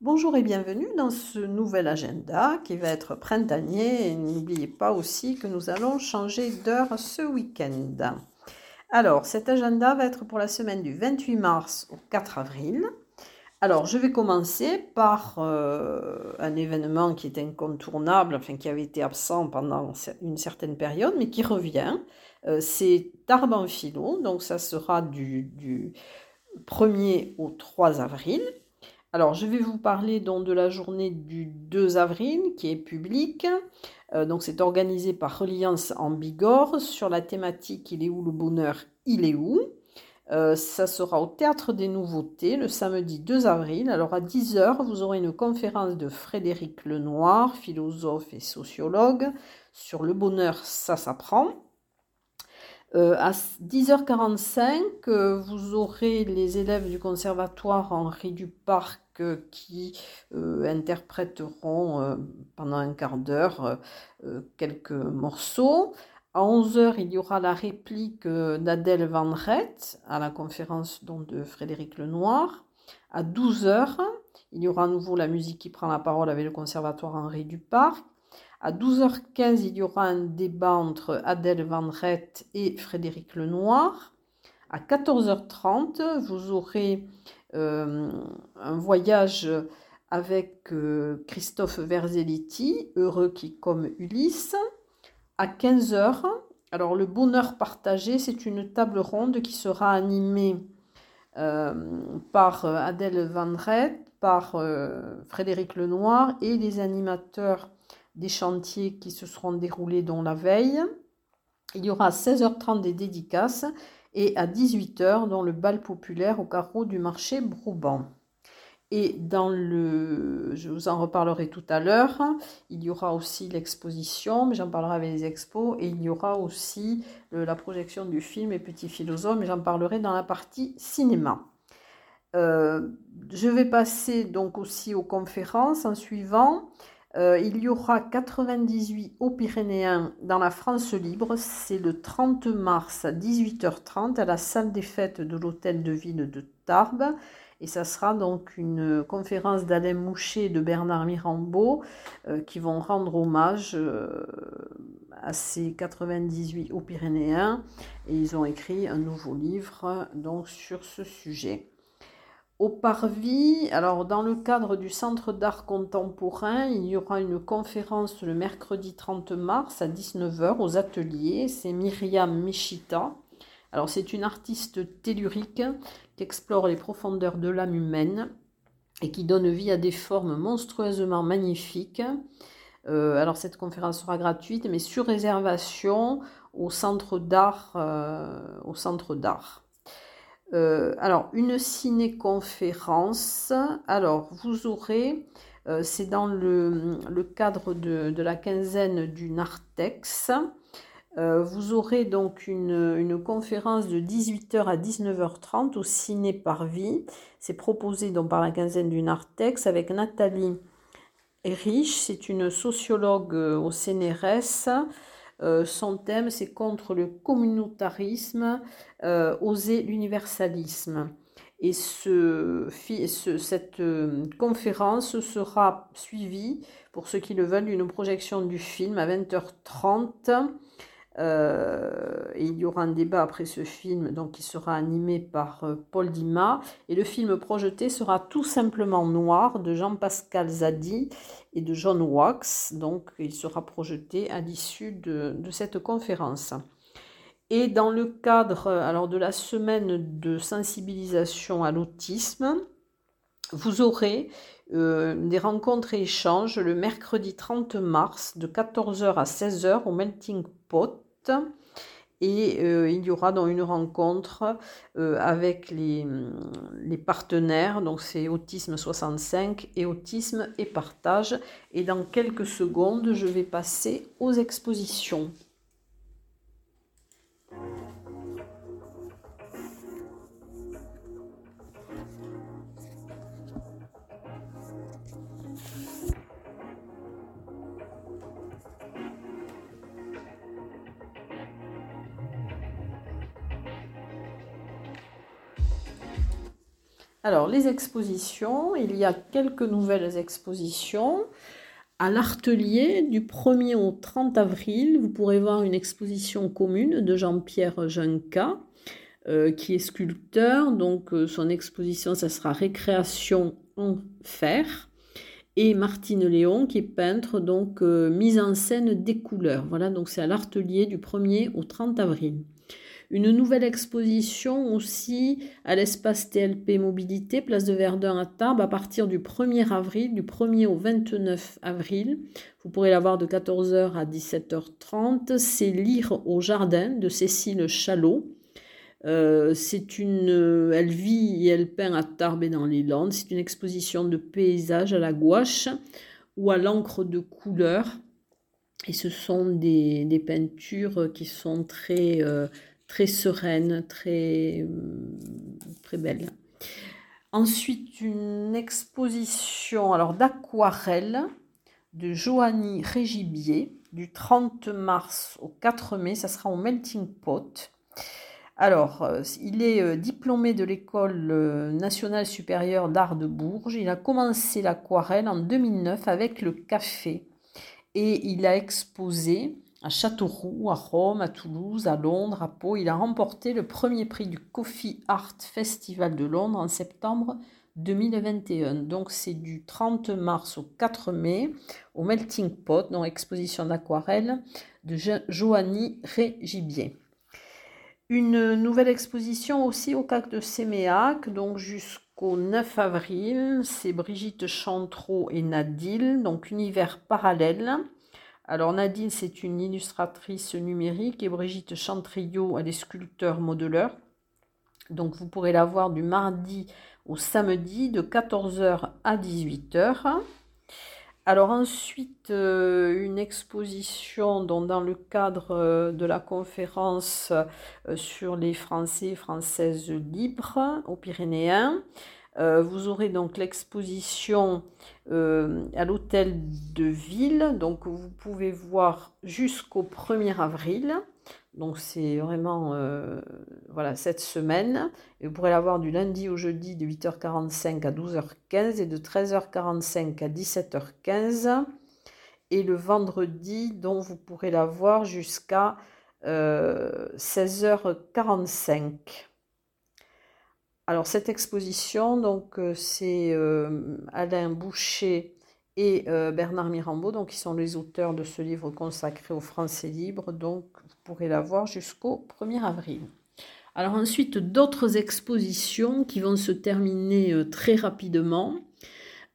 Bonjour et bienvenue dans ce nouvel agenda qui va être printanier. Et n'oubliez pas aussi que nous allons changer d'heure ce week-end. Alors, cet agenda va être pour la semaine du 28 mars au 4 avril. Alors, je vais commencer par euh, un événement qui est incontournable, enfin qui avait été absent pendant une certaine période, mais qui revient. Euh, c'est philo, donc ça sera du, du 1er au 3 avril. Alors, je vais vous parler donc de la journée du 2 avril qui est publique. Euh, donc, c'est organisé par Reliance en Bigorre sur la thématique Il est où le bonheur Il est où euh, ça sera au Théâtre des Nouveautés le samedi 2 avril. Alors à 10h, vous aurez une conférence de Frédéric Lenoir, philosophe et sociologue, sur le bonheur, ça s'apprend. Euh, à 10h45, euh, vous aurez les élèves du conservatoire Henri Duparc qui interpréteront pendant un quart d'heure quelques morceaux. À 11h, il y aura la réplique euh, d'Adèle Van Rett à la conférence de Frédéric Lenoir. À 12h, il y aura à nouveau la musique qui prend la parole avec le conservatoire Henri Duparc. À 12h15, il y aura un débat entre Adèle Van Rett et Frédéric Lenoir. À 14h30, vous aurez euh, un voyage avec euh, Christophe Verzelletti, heureux qui comme Ulysse à 15h. Alors le bonheur partagé, c'est une table ronde qui sera animée euh, par Adèle Van par Frédéric Lenoir et les animateurs des chantiers qui se seront déroulés dans la veille. Il y aura à 16h30 des dédicaces et à 18h dans le bal populaire au carreau du marché Brouban. Et dans le, je vous en reparlerai tout à l'heure, il y aura aussi l'exposition, mais j'en parlerai avec les expos, et il y aura aussi la projection du film Les Petits Philosophes, mais j'en parlerai dans la partie cinéma. Euh, je vais passer donc aussi aux conférences en suivant. Euh, il y aura 98 aux Pyrénéens dans la France libre. C'est le 30 mars à 18h30 à la salle des fêtes de l'hôtel de ville de Tarbes. Et ça sera donc une conférence d'Alain Moucher et de Bernard Mirambeau euh, qui vont rendre hommage euh, à ces 98 hauts Pyrénéens. Et ils ont écrit un nouveau livre donc, sur ce sujet. Au Parvis, alors dans le cadre du Centre d'art contemporain, il y aura une conférence le mercredi 30 mars à 19h aux ateliers. C'est Myriam Michita. Alors c'est une artiste tellurique qui explore les profondeurs de l'âme humaine et qui donne vie à des formes monstrueusement magnifiques. Euh, alors cette conférence sera gratuite, mais sur réservation au centre d'art. Euh, au centre d'art. Euh, alors une ciné-conférence. Alors vous aurez, c'est dans le, cadre de, la quinzaine du Nartex. Euh, vous aurez donc une, conférence de 18h à 19h30 au Ciné Parvis. C'est proposé donc par la quinzaine du Nartex avec Nathalie Rich. C'est une sociologue euh, au CNRS. Euh, son thème, c'est contre le communautarisme, oser l'universalisme. Et ce, cette conférence sera suivie, pour ceux qui le veulent, d'une projection du film à 20h30 euh, il y aura un débat après ce film donc, qui sera animé par euh, Paul Dima. Et le film projeté sera tout simplement Noir de Jean-Pascal Zadi et de John Wax. Donc il sera projeté à l'issue de, cette conférence. Et dans le cadre alors, de la semaine de sensibilisation à l'autisme, vous aurez euh, des rencontres et échanges le mercredi 30 mars de 14h à 16h au Melting Pot et euh, il y aura donc une rencontre euh, avec les, les, partenaires, donc c'est Autisme 65 et Autisme et Partage. Et dans quelques secondes, je vais passer aux expositions. Alors, les expositions, il y a quelques nouvelles expositions. À l'Artelier, du 1er au 30 avril, vous pourrez voir une exposition commune de Jean-Pierre Junca, euh, qui est sculpteur. Donc, euh, son exposition, ça sera Récréation en fer. Et Martine Léon, qui est peintre, donc euh, mise en scène des couleurs. Voilà, donc c'est à l'Artelier du 1er au 30 avril. Une nouvelle exposition aussi à l'espace TLP Mobilité, place de Verdun à Tarbes, à partir du 1er avril, du 1er au 29 avril. Vous pourrez la voir de 14h à 17h30. C'est Lire au jardin de Cécile Chalot. Euh, une, elle vit et elle peint à Tarbes et dans les Landes. C'est une exposition de paysages à la gouache ou à l'encre de couleur. Et ce sont des, peintures qui sont très, euh, très sereine, très, très belle. Ensuite, une exposition alors d'aquarelle de Joanny Régibier du 30 mars au 4 mai. Ça sera au Melting Pot. Alors, euh, il est euh, diplômé de l'école euh, nationale supérieure d'art de Bourges. Il a commencé l'aquarelle en 2009 avec le café et il a exposé à Châteauroux, à Rome, à Toulouse, à Londres, à Pau. Il a remporté le premier prix du Coffee Art Festival de Londres en septembre 2021. Donc c'est du 30 mars au 4 mai au Melting Pot, dans exposition d'aquarelle de Joanny Régibier. Une nouvelle exposition aussi au CAC de Séméac, donc jusqu'au 9 avril, c'est Brigitte Chantreau et Nadil, donc univers parallèle. Alors Nadine, c'est une illustratrice numérique et Brigitte Chantriot, elle est sculpteur modeleur. Donc vous pourrez la voir du mardi au samedi de 14h à 18h. Alors ensuite, euh, une exposition dans le cadre euh, de la conférence euh, sur les Français et Françaises libres aux Pyrénéens. Euh, vous aurez donc l'exposition euh, à l'hôtel de ville. Donc vous pouvez voir jusqu'au 1er avril. Donc c'est vraiment euh, voilà, cette semaine. Vous pourrez la voir du lundi au jeudi de 8h45 à 12h15 et de 13h45 à 17h15. Et le vendredi, dont vous pourrez la voir jusqu'à 16h45. Alors cette exposition, donc euh, c'est euh, Alain Boucher et euh, Bernard Mirambeau, donc qui sont les auteurs de ce livre consacré aux Français libres. Donc vous pourrez la voir jusqu'au 1er avril. Alors ensuite d'autres expositions qui vont se terminer très rapidement.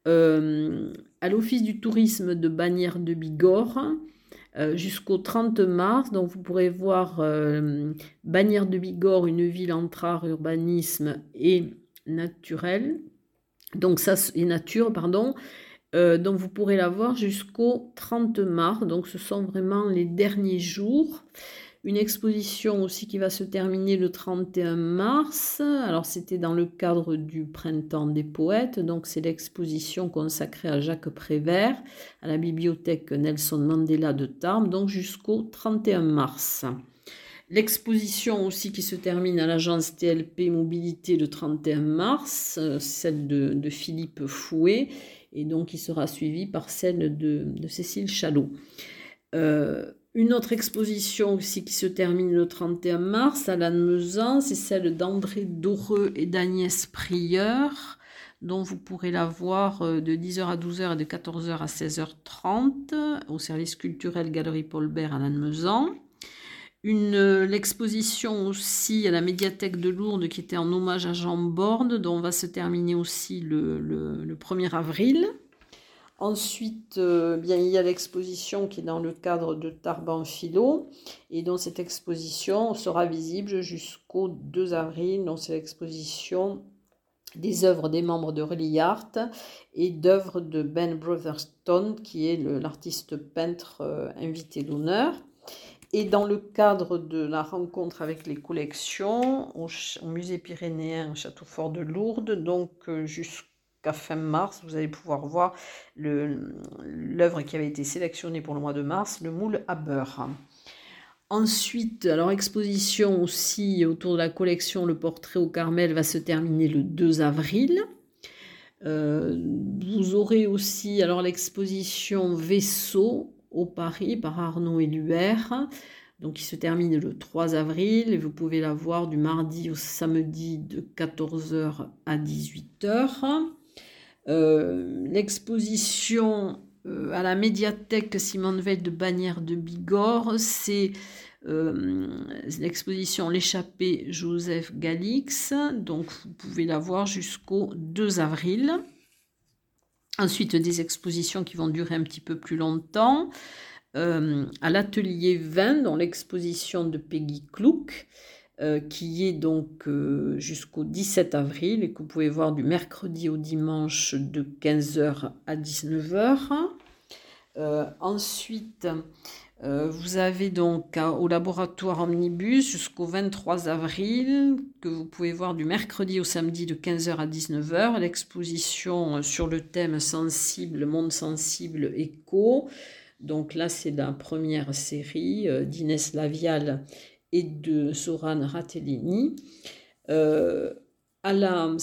à l'Office du tourisme de Bagnères de Bigorre, jusqu'au 30 mars. Donc vous pourrez voir euh, Bagnères de Bigorre, une ville entre art, urbanisme et naturel. Donc ça et nature, pardon. Euh, donc vous pourrez la voir jusqu'au 30 mars. Donc ce sont vraiment les derniers jours. Une exposition aussi qui va se terminer le 31 mars. Alors c'était dans le cadre du Printemps des poètes, donc c'est l'exposition consacrée à Jacques Prévert à la bibliothèque Nelson Mandela de Tarbes, donc jusqu'au 31 mars. L'exposition aussi qui se termine à l'agence TLP Mobilité le 31 mars, celle de, Philippe Fouet, et donc qui sera suivie par celle de, Cécile Chalot. Euh, une autre exposition aussi qui se termine le 31 mars à Lannemezan, c'est celle d'André Doreux et d'Agnès Prieur, dont vous pourrez la voir euh, de 10h à 12h et de 14h à 16h30 au service culturel Galerie Paul Bert à Lannemezan. Une, euh, l'exposition aussi à la médiathèque de Lourdes qui était en hommage à Jean Borde, dont va se terminer aussi le, le 1er avril. Ensuite, euh, bien, il y a l'exposition qui est dans le cadre de Tarban Philo et dont cette exposition sera visible jusqu'au 2 avril. C'est l'exposition des œuvres des membres de Relly Art et d'œuvres de Ben Brotherstone, qui est l'artiste peintre euh, invité d'honneur. Et dans le cadre de la rencontre avec les collections au, musée pyrénéen Château Fort de Lourdes, donc euh, jusqu'au fin mars, vous allez pouvoir voir l'œuvre qui avait été sélectionnée pour le mois de mars, le moule à beurre. Ensuite, alors exposition aussi autour de la collection Le portrait au Carmel va se terminer le 2 avril. Euh, vous aurez aussi alors l'exposition Vaisseau au Paris par Arnaud Éluère, donc qui se termine le 3 avril et vous pouvez la voir du mardi au samedi de 14h à 18h. Euh, l'exposition euh, à la médiathèque Simone Veil de Bagnères de Bigorre, c'est euh, l'exposition L'échappée Joseph Galix. Donc vous pouvez la voir jusqu'au 2 avril. Ensuite, des expositions qui vont durer un petit peu plus longtemps. À l'atelier 20, dans l'exposition de Peggy Klook, qui est donc jusqu'au 17 avril et que vous pouvez voir du mercredi au dimanche de 15h à 19h. Euh, ensuite, euh, vous avez donc au laboratoire Omnibus jusqu'au 23 avril, que vous pouvez voir du mercredi au samedi de 15h à 19h, l'exposition sur le thème sensible, monde sensible, écho. Donc là, c'est la première série euh, d'Inès Lavial et de Soran Ratellini. à la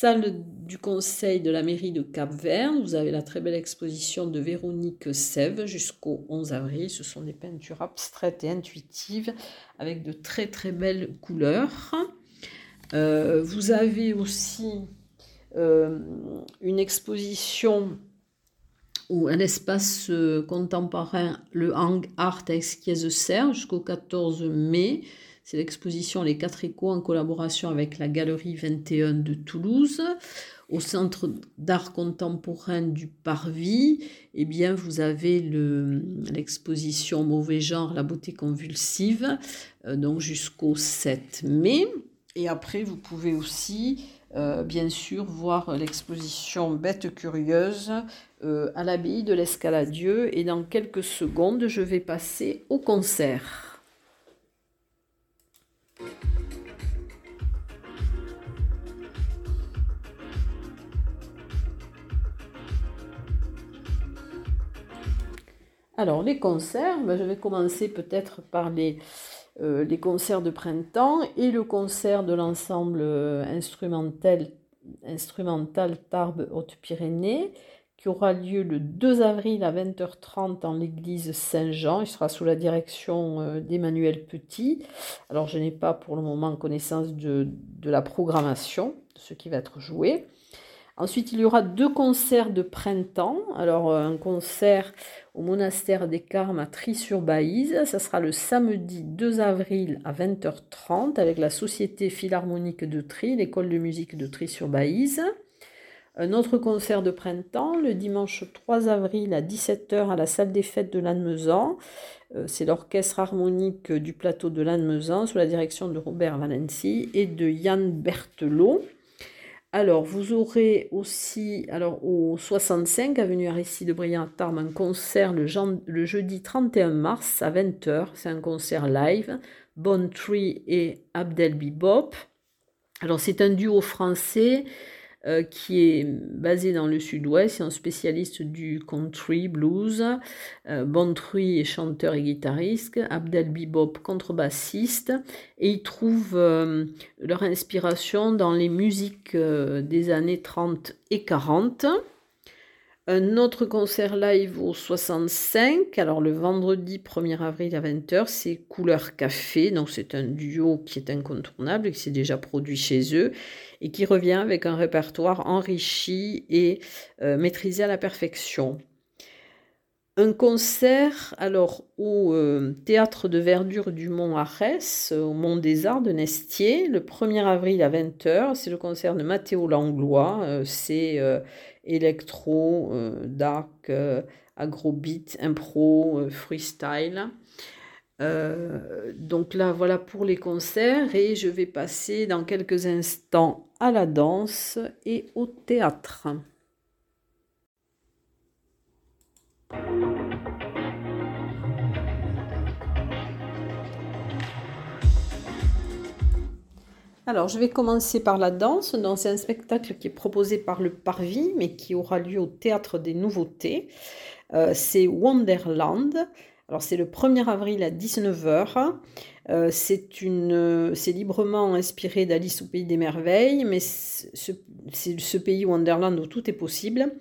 salle du conseil de la mairie de Cap-Vert. Vous avez la très belle exposition de Véronique Sève jusqu'au 11 avril. Ce sont des peintures abstraites et intuitives avec de très très belles couleurs. Euh, vous avez aussi euh, une exposition ou un espace euh, contemporain, le Hang Art à Serre jusqu'au 14 mai. C'est l'exposition Les Quatre Échos en collaboration avec la Galerie 21 de Toulouse. Au Centre d'art contemporain du Parvis, eh bien, vous avez l'exposition Mauvais genre, la beauté convulsive, euh, donc jusqu'au 7 mai. Et après, vous pouvez aussi, euh, bien sûr, voir l'exposition Bête curieuse euh, à l'abbaye de l'Escaladieu. Et dans quelques secondes, je vais passer au concert. Alors, les concerts, ben, je vais commencer peut-être par les, les, concerts de printemps et le concert de l'ensemble euh, instrumental, instrumental Tarbes Haute-Pyrénées qui aura lieu le 2 avril à 20h30 dans l'église Saint-Jean. Il sera sous la direction euh, d'Emmanuel Petit. Alors, je n'ai pas pour le moment connaissance de, de la programmation, de ce qui va être joué. Ensuite, il y aura deux concerts de printemps. Alors, euh, un concert au monastère des Carmes à Tri-sur-Baïse. Ça sera le samedi 2 avril à 20h30 avec la Société Philharmonique de Tri, l'école de musique de Tri-sur-Baïse. Un autre concert de printemps le dimanche 3 avril à 17h à la salle des fêtes de Lannemezan. Euh, c'est l'orchestre harmonique du plateau de Lannemezan sous la direction de Robert Valenci et de Yann Berthelot. Alors, vous aurez aussi, alors au 65, avenue Aristide Briand Tarme, un concert le, jeudi 31 mars à 20h. C'est un concert live. Bon Tree et Abdel Bibop. Alors, c'est un duo français euh, qui est basé dans le sud-ouest, c'est un spécialiste du country blues. Euh, Bontruy est chanteur et guitariste, Abdel Bibop contrebassiste, et ils trouvent euh, leur inspiration dans les musiques des années 30 et 40. Un autre concert live au 65, alors le vendredi 1er avril à 20h, c'est Couleur Café. Donc c'est un duo qui est incontournable, qui s'est déjà produit chez eux et qui revient avec un répertoire enrichi et euh, maîtrisé à la perfection. Un concert alors au euh, théâtre de verdure du Mont Arès, au Mont des Arts de Nestier, le 1er avril à 20h. C'est le concert de Mathéo Langlois. Euh, c'est électro, dark, agrobeat, impro, freestyle. donc là, voilà pour les concerts et je vais passer dans quelques instants à la danse et au théâtre. Alors, je vais commencer par la danse. C'est un spectacle qui est proposé par le Parvis, mais qui aura lieu au Théâtre des Nouveautés. Euh, c'est Wonderland. Alors c'est le 1er avril à 19h. Euh, c'est librement inspiré d'Alice au pays des merveilles, mais c'est ce pays Wonderland où tout est possible.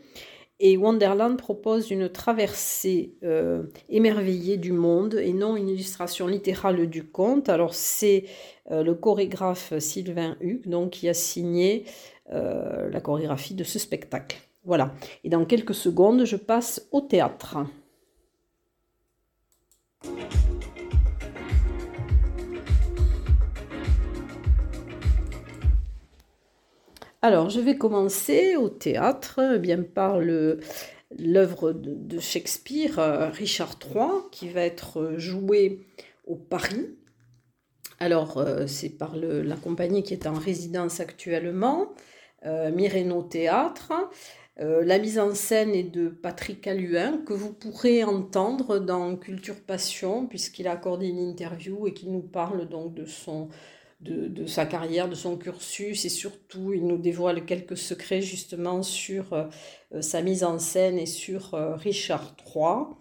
Et Wonderland propose une traversée euh, émerveillée du monde et non une illustration littérale du conte. Alors c'est euh, le chorégraphe Sylvain Hugues donc, qui a signé euh, la chorégraphie de ce spectacle. Voilà. Et dans quelques secondes, je passe au théâtre. Alors, je vais commencer au théâtre, eh bien par l'œuvre de, Shakespeare, euh, Richard III, qui va être joué au Paris. Alors, euh, c'est par la compagnie qui est en résidence actuellement, euh, Mireno Théâtre. la mise en scène est de Patrick Alluin, que vous pourrez entendre dans Culture Passion, puisqu'il a accordé une interview et qu'il nous parle donc de son de, sa carrière, de son cursus et surtout il nous dévoile quelques secrets justement sur euh, euh, sa mise en scène et sur euh, Richard III.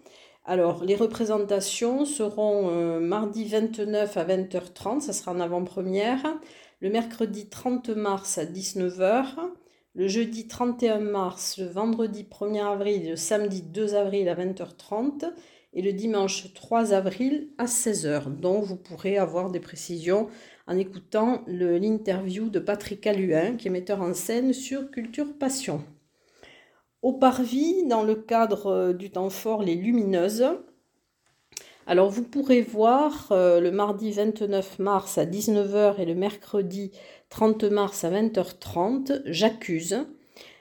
Alors les représentations seront mardi 29 à 20h30, ça sera en avant-première, le mercredi 30 mars à 19h, le jeudi 31 mars, le vendredi 1er avril le samedi 2 avril à 20h30 et le dimanche 3 avril à 16h. Donc vous pourrez avoir des précisions en écoutant l'interview de Patrick Alluin, qui est metteur en scène sur Culture Passion. Au Parvis, dans le cadre euh, du temps fort Les Lumineuses, alors vous pourrez voir euh, le mardi 29 mars à 19h et le mercredi 30 mars à 20h30, J'accuse.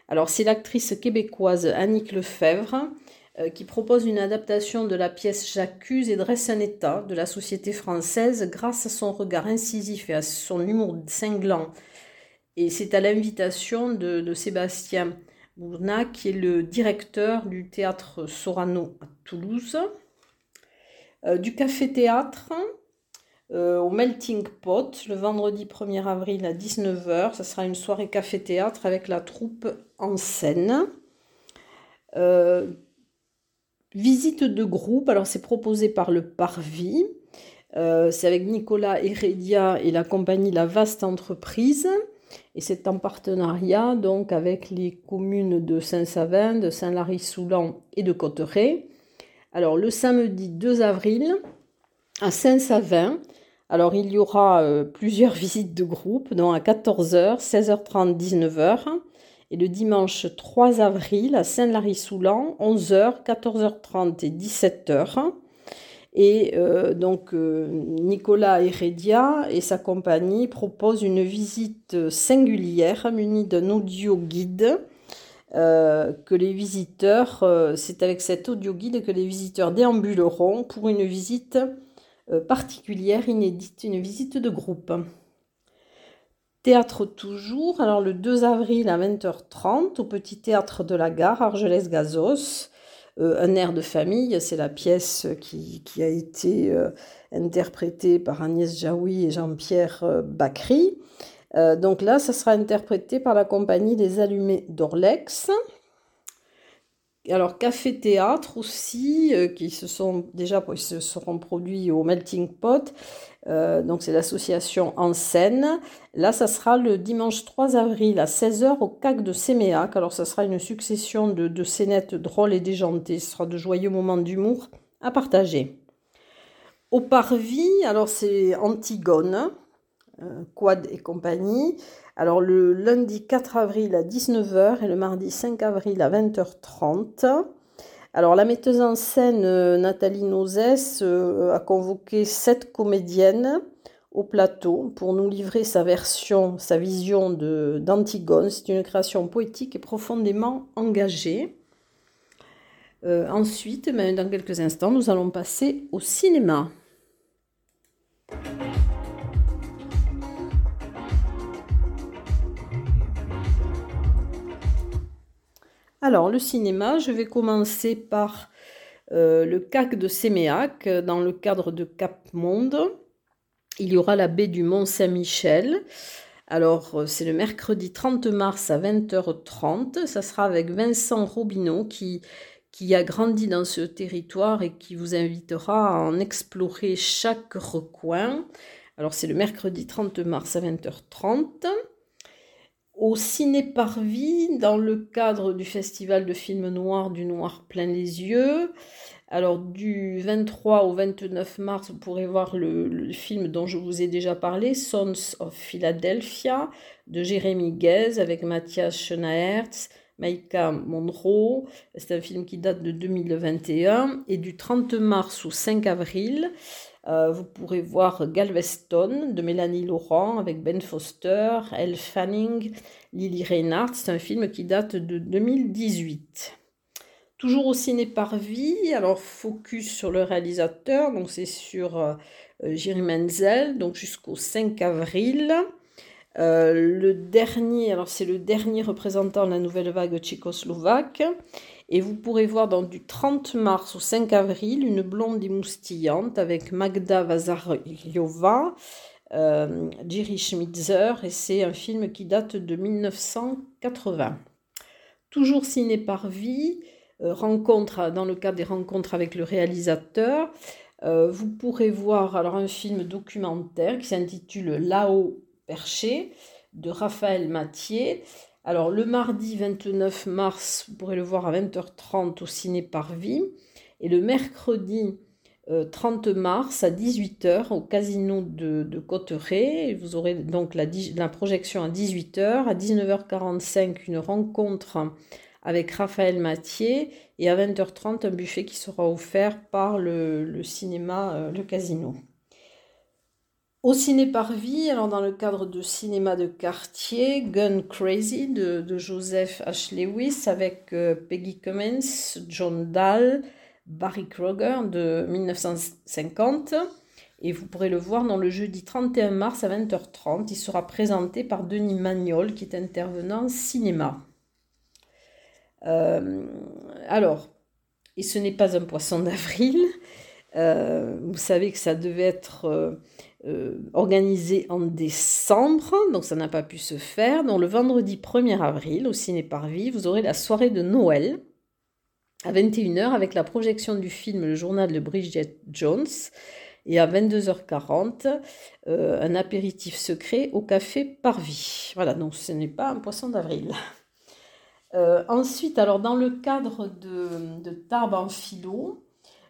Alors c'est l'actrice québécoise Annick Lefebvre qui propose une adaptation de la pièce J'accuse et dresse un état de la société française grâce à son regard incisif et à son humour cinglant. Et c'est à l'invitation de, Sébastien Bourna, qui est le directeur du théâtre Sorano à Toulouse. Euh, du café-théâtre euh, au Melting Pot le vendredi 1er avril à 19h. Ce sera une soirée café-théâtre avec la troupe en scène. Visite de groupe, alors c'est proposé par le Parvis. Euh, c'est avec Nicolas Heredia et la compagnie La Vaste Entreprise. Et c'est en partenariat donc avec les communes de Saint-Savin, de Saint-Lary-Soulan et de Cotteret. Alors le samedi 2 avril à Saint-Savin, alors il y aura euh, plusieurs visites de groupe, donc à 14h, 16h30, 19h et le dimanche 3 avril à Saint-Lary-Soulan, 11h, 14h30 et 17h. Et euh, donc euh, Nicolas Heredia et sa compagnie proposent une visite singulière munie d'un audio guide euh, que les visiteurs, c'est avec cet audio guide que les visiteurs déambuleront pour une visite particulière, inédite, une visite de groupe. Théâtre toujours, alors le 2 avril à 20h30 au Petit Théâtre de la Gare, Argelès-Gazos. Euh, un air de famille, c'est la pièce qui, a été euh, interprétée par Agnès Jaoui et Jean-Pierre euh, Bacry. donc là, ça sera interprété par la compagnie Les Allumés d'Orlex. Alors Café Théâtre aussi, qui se sont déjà se seront produits au Melting Pot euh, donc c'est l'association En Scène. Là, ça sera le dimanche 3 avril à 16h au CAC de Séméac. Alors ça sera une succession de, de scénettes drôles et déjantées. Ce sera de joyeux moments d'humour à partager. Au Parvis, alors c'est Antigone, euh, Quad et compagnie. Alors le lundi 4 avril à 19h et le mardi 5 avril à 20h30. Alors la metteuse en scène euh, Nathalie Nozès euh, a convoqué sept comédiennes au plateau pour nous livrer sa version, sa vision d'Antigone. C'est une création poétique et profondément engagée. Euh, ensuite, dans quelques instants, nous allons passer au cinéma. Alors, le cinéma, je vais commencer par euh, le CAC de Séméac, dans le cadre de Cap Monde. Il y aura la baie du Mont-Saint-Michel. Alors, euh, c'est le mercredi 30 mars à 20h30. Ça sera avec Vincent Robineau qui, qui a grandi dans ce territoire et qui vous invitera à en explorer chaque recoin. Alors c'est le mercredi 30 mars à 20h30. Au Ciné Parvis, dans le cadre du festival de films noirs du Noir plein les yeux, alors du 23 au 29 mars, vous pourrez voir le, film dont je vous ai déjà parlé, Sons of Philadelphia, de Jérémy Guez avec Mathias Schoenaerts, Maïka Monroe. C'est un film qui date de 2021. Et du 30 mars au 5 avril, euh, vous pourrez voir Galveston de Mélanie Laurent avec Ben Foster, Elle Fanning, Lily Reinhardt. C'est un film qui date de 2018. Toujours au ciné vie, alors focus sur le réalisateur, donc c'est sur euh, Jiri Menzel, donc jusqu'au 5 avril. Euh, le dernier, alors c'est le dernier représentant de la nouvelle vague tchécoslovaque. Et vous pourrez voir du 30 mars au 5 avril une blonde émoustillante avec Magda Vazaryova, euh, Jiri Schmitzer, et c'est un film qui date de 1980. Toujours ciné par vie, euh, rencontre, dans le cadre des rencontres avec le réalisateur, euh, vous pourrez voir alors un film documentaire qui s'intitule Là-haut perché de Raphaël Mathieu. Alors le mardi 29 mars, vous pourrez le voir à 20h30 au ciné Parvis et le mercredi 30 euh, mars à 18h au casino de, de Cotteret. Vous aurez donc la, la projection à 18h. À 19h45, une rencontre avec Raphaël Mathieu et à 20h30 un buffet qui sera offert par le, cinéma euh, Le Casino. Au ciné Parvis, alors dans le cadre de cinéma de quartier, Gun Crazy de, Joseph H. Lewis avec euh, Peggy Cummins, John Dahl, Barry Kroger de 1950. Et vous pourrez le voir dans le jeudi 31 mars à 20h30. Il sera présenté par Denis Magnol qui est intervenant cinéma. Euh, alors, et ce n'est pas un poisson d'avril. Euh, vous savez que ça devait être euh, organisé en décembre, donc ça n'a pas pu se faire. Donc le vendredi 1er avril, au Ciné Parvis, vous aurez la soirée de Noël à 21h avec la projection du film Le journal de Bridget Jones et à 22h40 un apéritif secret au café Parvis. Voilà, donc ce n'est pas un poisson d'avril. Euh, ensuite, alors dans le cadre de, de Tarbes en philo,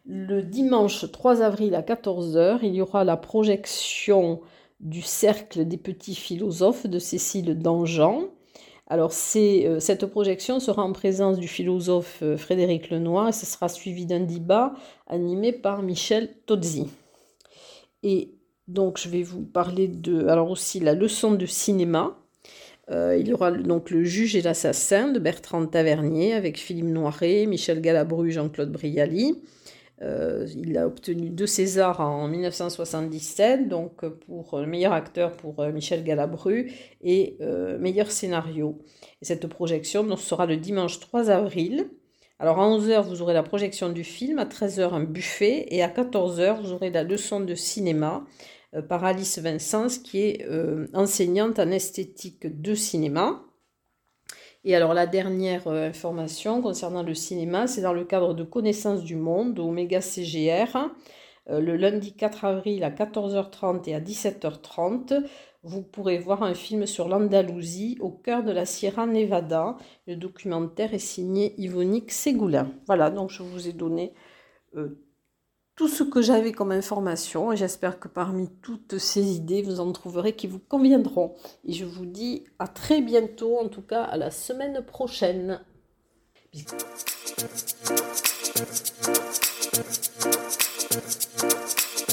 le dimanche 3 avril à 14h, il y aura la projection du Cercle des petits philosophes de Cécile Dangean. Alors euh, cette projection sera en présence du philosophe euh, Frédéric Lenoir et ce sera suivi d'un débat animé par Michel Tozzi. Et donc je vais vous parler de alors aussi la leçon de cinéma euh, il y aura donc Le juge et l'assassin de Bertrand Tavernier avec Philippe Noiret, Michel Galabru, Jean-Claude Brialy. Euh, il a obtenu deux Césars en 1977, donc pour le meilleur acteur pour euh, Michel Galabru et meilleur scénario. Et cette projection sera le dimanche 3 avril. Alors à 11h, vous aurez la projection du film, à 13h, un buffet, et à 14h, vous aurez la leçon de cinéma euh, par Alice Vincent, qui est euh, enseignante en esthétique de cinéma. Et alors la dernière euh, information concernant le cinéma, c'est dans le cadre de Connaissance du Monde au Méga CGR, le lundi 4 avril à 14h30 et à 17h30. Vous pourrez voir un film sur l'Andalousie au cœur de la Sierra Nevada. Le documentaire est signé Yvonique Ségoulin. Voilà, donc je vous ai donné tout ce que j'avais comme information et j'espère que parmi toutes ces idées, vous en trouverez qui vous conviendront. Et je vous dis à très bientôt, en tout cas à la semaine prochaine.